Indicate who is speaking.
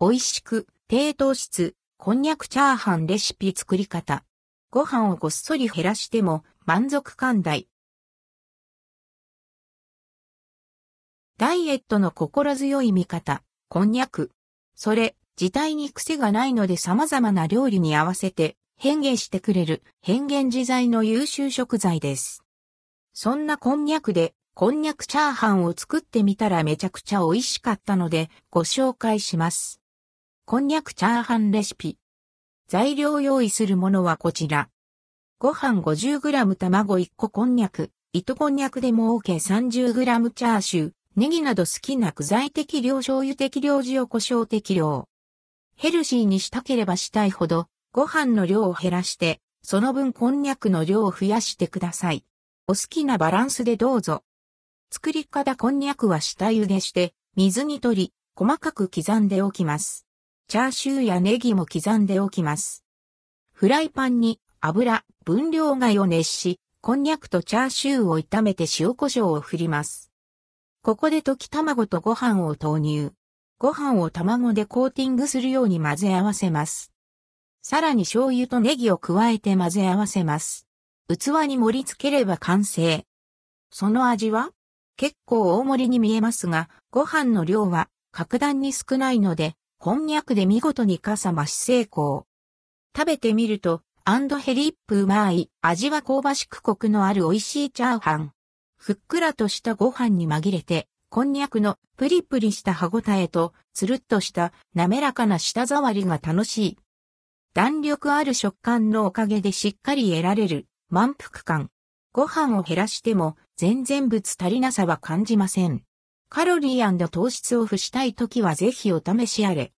Speaker 1: 美味しく、低糖質、こんにゃくチャーハンレシピ作り方。ご飯をごっそり減らしても満足感大。ダイエットの心強い味方、こんにゃく。それ、自体に癖がないので様々な料理に合わせて変幻してくれる変幻自在の優秀食材です。そんなこんにゃくでこんにゃくチャーハンを作ってみたらめちゃくちゃ美味しかったのでご紹介します。こんにゃくチャーハンレシピ。材料用意するものはこちら。ご飯 50g 卵1個こんにゃく、糸こんにゃくでも OK30g チャーシュー、ネギなど好きな具材適量醤油適量塩胡椒適量。ヘルシーにしたければしたいほど、ご飯の量を減らして、その分こんにゃくの量を増やしてください。お好きなバランスでどうぞ。作り方こんにゃくは下茹でして、水に取り、細かく刻んでおきます。チャーシューやネギも刻んでおきます。フライパンに油、分量貝を熱し、こんにゃくとチャーシューを炒めて塩胡椒を振ります。ここで溶き卵とご飯を投入。ご飯を卵でコーティングするように混ぜ合わせます。さらに醤油とネギを加えて混ぜ合わせます。器に盛り付ければ完成。その味は？結構大盛りに見えますが、ご飯の量は格段に少ないので、こんにゃくで見事にかさ増し成功。食べてみると、アンドヘリップうまい、味は香ばしくコクのある美味しいチャーハン。ふっくらとしたご飯に紛れて、こんにゃくのプリプリした歯ごたえと、つるっとした滑らかな舌触りが楽しい。弾力ある食感のおかげでしっかり得られる満腹感。ご飯を減らしても全然物足りなさは感じません。カロリー糖質をオフしたいときはぜひお試しあれ。